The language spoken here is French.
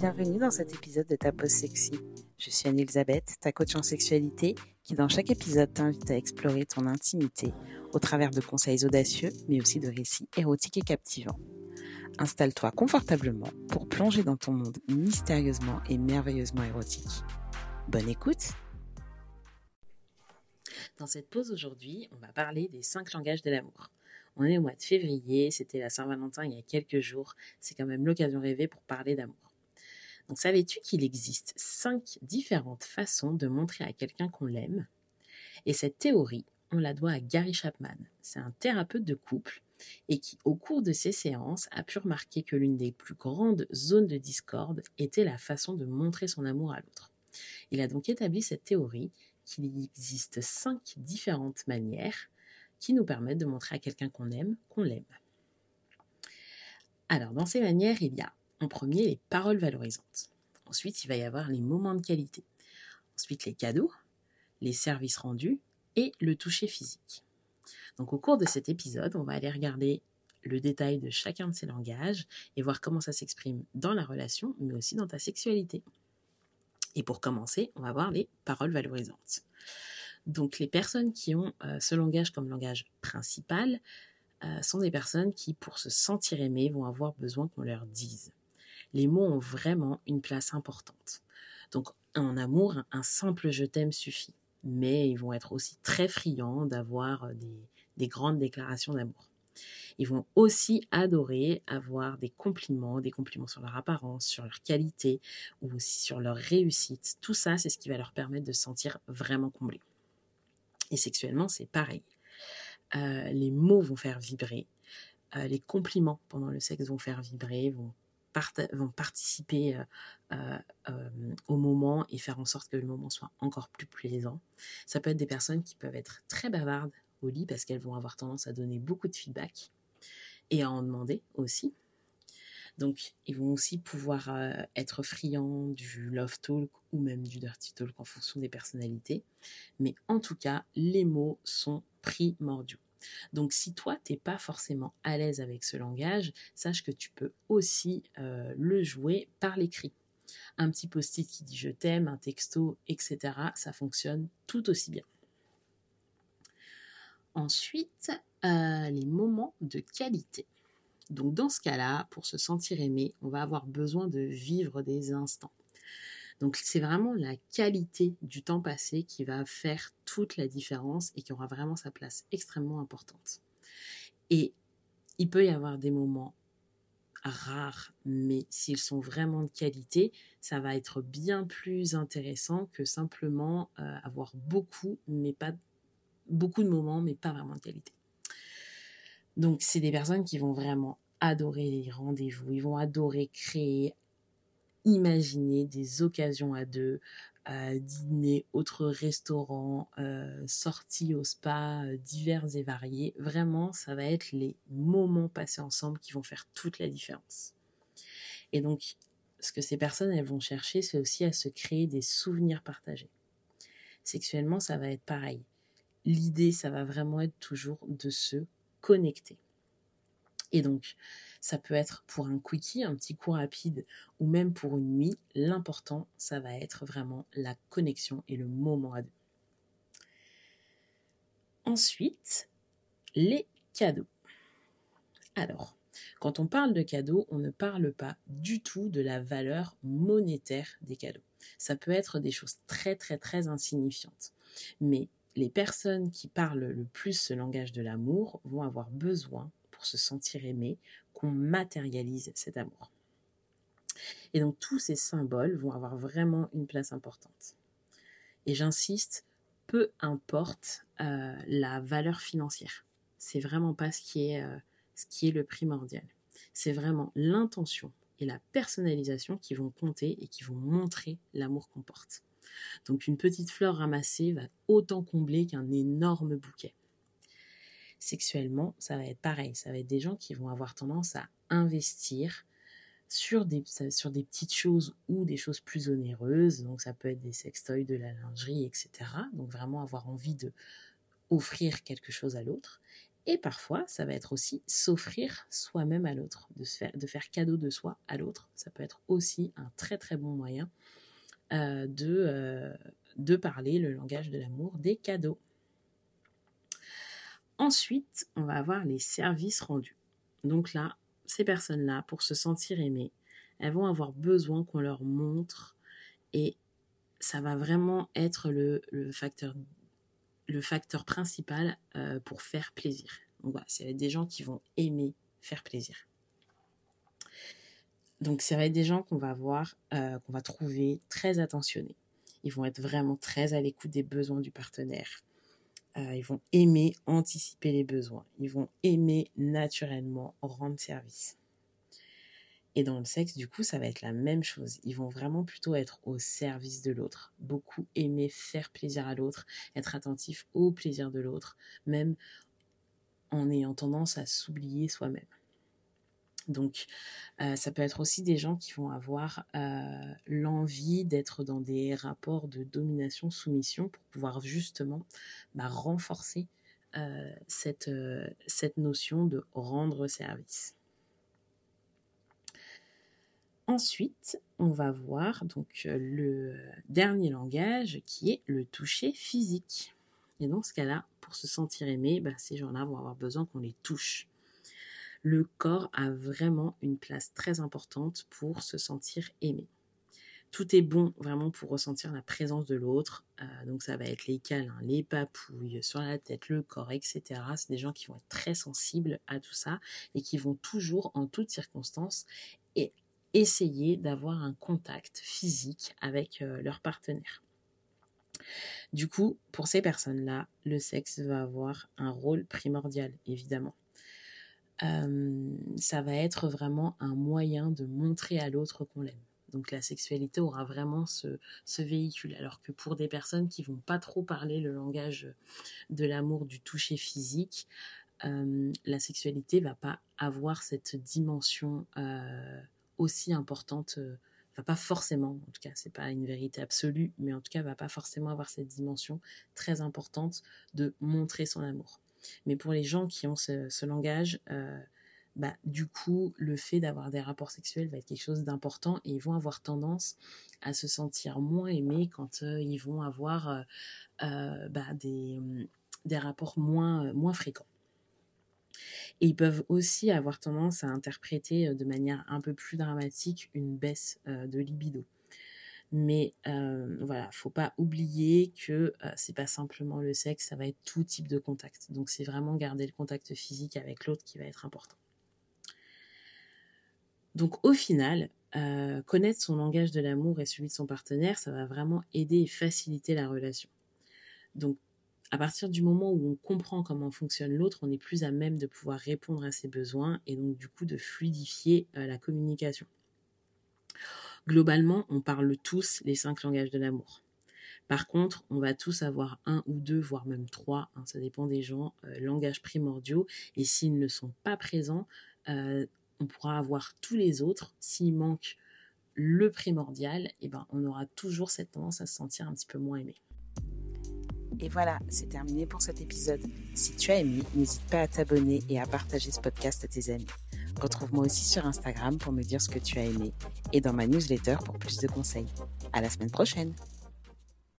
bienvenue dans cet épisode de Ta Pause Sexy. Je suis Anne-Elisabeth, ta coach en sexualité, qui dans chaque épisode t'invite à explorer ton intimité au travers de conseils audacieux, mais aussi de récits érotiques et captivants. Installe-toi confortablement pour plonger dans ton monde mystérieusement et merveilleusement érotique. Bonne écoute Dans cette pause aujourd'hui, on va parler des cinq langages de l'amour. On est au mois de février, c'était la Saint-Valentin il y a quelques jours, c'est quand même l'occasion rêvée pour parler d'amour. Savais-tu qu'il existe cinq différentes façons de montrer à quelqu'un qu'on l'aime? Et cette théorie, on la doit à Gary Chapman. C'est un thérapeute de couple et qui, au cours de ses séances, a pu remarquer que l'une des plus grandes zones de discorde était la façon de montrer son amour à l'autre. Il a donc établi cette théorie qu'il existe cinq différentes manières qui nous permettent de montrer à quelqu'un qu'on aime qu'on l'aime. Alors, dans ces manières, il y a en premier les paroles valorisantes. Ensuite, il va y avoir les moments de qualité. Ensuite, les cadeaux, les services rendus et le toucher physique. Donc, au cours de cet épisode, on va aller regarder le détail de chacun de ces langages et voir comment ça s'exprime dans la relation, mais aussi dans ta sexualité. Et pour commencer, on va voir les paroles valorisantes. Donc les personnes qui ont euh, ce langage comme langage principal euh, sont des personnes qui, pour se sentir aimées, vont avoir besoin qu'on leur dise. Les mots ont vraiment une place importante. Donc en amour, un simple je t'aime suffit. Mais ils vont être aussi très friands d'avoir euh, des, des grandes déclarations d'amour. Ils vont aussi adorer avoir des compliments, des compliments sur leur apparence, sur leur qualité ou aussi sur leur réussite. Tout ça, c'est ce qui va leur permettre de se sentir vraiment comblés. Et sexuellement, c'est pareil. Euh, les mots vont faire vibrer. Euh, les compliments pendant le sexe vont faire vibrer, vont, vont participer euh, au moment et faire en sorte que le moment soit encore plus plaisant. Ça peut être des personnes qui peuvent être très bavardes au lit parce qu'elles vont avoir tendance à donner beaucoup de feedback et à en demander aussi. Donc, ils vont aussi pouvoir euh, être friands du love talk ou même du dirty talk en fonction des personnalités. Mais en tout cas, les mots sont primordiaux. Donc, si toi, tu n'es pas forcément à l'aise avec ce langage, sache que tu peux aussi euh, le jouer par l'écrit. Un petit post-it qui dit je t'aime, un texto, etc. Ça fonctionne tout aussi bien. Ensuite, euh, les moments de qualité. Donc dans ce cas-là, pour se sentir aimé, on va avoir besoin de vivre des instants. Donc c'est vraiment la qualité du temps passé qui va faire toute la différence et qui aura vraiment sa place extrêmement importante. Et il peut y avoir des moments rares, mais s'ils sont vraiment de qualité, ça va être bien plus intéressant que simplement euh, avoir beaucoup, mais pas beaucoup de moments, mais pas vraiment de qualité. Donc, c'est des personnes qui vont vraiment adorer les rendez-vous, ils vont adorer créer, imaginer des occasions à deux, euh, dîner, autres restaurants, euh, sorties au spa, euh, divers et variés. Vraiment, ça va être les moments passés ensemble qui vont faire toute la différence. Et donc, ce que ces personnes, elles vont chercher, c'est aussi à se créer des souvenirs partagés. Sexuellement, ça va être pareil. L'idée, ça va vraiment être toujours de se connecter. Et donc, ça peut être pour un quickie, un petit coup rapide, ou même pour une nuit. L'important, ça va être vraiment la connexion et le moment à deux. Ensuite, les cadeaux. Alors, quand on parle de cadeaux, on ne parle pas du tout de la valeur monétaire des cadeaux. Ça peut être des choses très très très insignifiantes. Mais les personnes qui parlent le plus ce langage de l'amour vont avoir besoin se sentir aimé, qu'on matérialise cet amour. Et donc tous ces symboles vont avoir vraiment une place importante. Et j'insiste, peu importe euh, la valeur financière. C'est vraiment pas ce qui est, euh, ce qui est le primordial. C'est vraiment l'intention et la personnalisation qui vont compter et qui vont montrer l'amour qu'on porte. Donc une petite fleur ramassée va autant combler qu'un énorme bouquet sexuellement, ça va être pareil. Ça va être des gens qui vont avoir tendance à investir sur des, petites choses ou des choses plus onéreuses. Donc ça peut être des sextoys, de la lingerie, etc. Donc vraiment avoir envie de offrir quelque chose à l'autre. Et parfois, ça va être aussi s'offrir soi-même à l'autre, de, faire, de faire cadeau de soi à l'autre. Ça peut être aussi un très très bon moyen euh, euh, de parler le langage de l'amour des cadeaux. Ensuite, on va avoir les services rendus. Donc là, ces personnes-là, pour se sentir aimées, elles vont avoir besoin qu'on leur montre et ça va vraiment être le, facteur, principal euh, pour faire plaisir. Donc voilà, c'est des gens qui vont aimer faire plaisir. Donc ça va être des gens qu'on va voir, euh, qu'on va trouver très attentionnés. Ils vont être vraiment très à l'écoute des besoins du partenaire. Euh, ils vont aimer anticiper les besoins. Ils vont aimer naturellement rendre service. Et dans le sexe, du coup, ça va être la même chose. Ils vont vraiment plutôt être au service de l'autre. Beaucoup aimer faire plaisir à l'autre, être attentif au plaisir de l'autre, même en ayant tendance à s'oublier soi-même. Donc, euh, ça peut être aussi des gens qui vont avoir euh, l'envie d'être dans des rapports de domination-soumission pour pouvoir justement bah, renforcer euh, cette, notion de rendre service. Ensuite, on va voir donc le dernier langage qui est le toucher physique. Et dans ce cas-là, pour se sentir aimé, bah, ces gens-là vont avoir besoin qu'on les touche le corps a vraiment une place très importante pour se sentir aimé. Tout est bon vraiment pour ressentir la présence de l'autre. Euh, donc ça va être les câlins, les papouilles sur la tête, le corps, etc. C'est des gens qui vont être très sensibles à tout ça et qui vont toujours, en toutes circonstances, essayer d'avoir un contact physique avec euh, leur partenaire. Du coup, pour ces personnes-là, le sexe va avoir un rôle primordial, évidemment ça va être vraiment un moyen de montrer à l'autre qu'on l'aime. Donc la sexualité aura vraiment ce, véhicule. Alors que pour des personnes qui vont pas trop parler le langage de l'amour, du toucher physique, la sexualité va pas avoir cette dimension aussi importante. va pas forcément, en tout cas, c'est pas une vérité absolue, mais en tout cas, va pas forcément avoir cette dimension très importante de montrer son amour. Mais pour les gens qui ont ce, langage, euh, bah, du coup, le fait d'avoir des rapports sexuels va être quelque chose d'important et ils vont avoir tendance à se sentir moins aimés quand euh, ils vont avoir euh, bah, des, des, rapports moins fréquents. Et ils peuvent aussi avoir tendance à interpréter de manière un peu plus dramatique une baisse de libido. Mais euh, voilà, faut pas oublier que euh, c'est pas simplement le sexe, ça va être tout type de contact. Donc c'est vraiment garder le contact physique avec l'autre qui va être important. Donc au final, euh, connaître son langage de l'amour et celui de son partenaire, ça va vraiment aider et faciliter la relation. Donc à partir du moment où on comprend comment fonctionne l'autre, on est plus à même de pouvoir répondre à ses besoins et donc du coup de fluidifier la communication. Globalement, on parle tous les cinq langages de l'amour. Par contre, on va tous avoir un ou deux, voire même trois, hein, ça dépend des gens, euh, langages primordiaux. Et s'ils ne sont pas présents, euh, on pourra avoir tous les autres. S'il manque le primordial, eh ben, on aura toujours cette tendance à se sentir un petit peu moins aimé. Et voilà, c'est terminé pour cet épisode. Si tu as aimé, n'hésite pas à t'abonner et à partager ce podcast à tes amis. Retrouve-moi aussi sur Instagram pour me dire ce que tu as aimé et dans ma newsletter pour plus de conseils. À la semaine prochaine!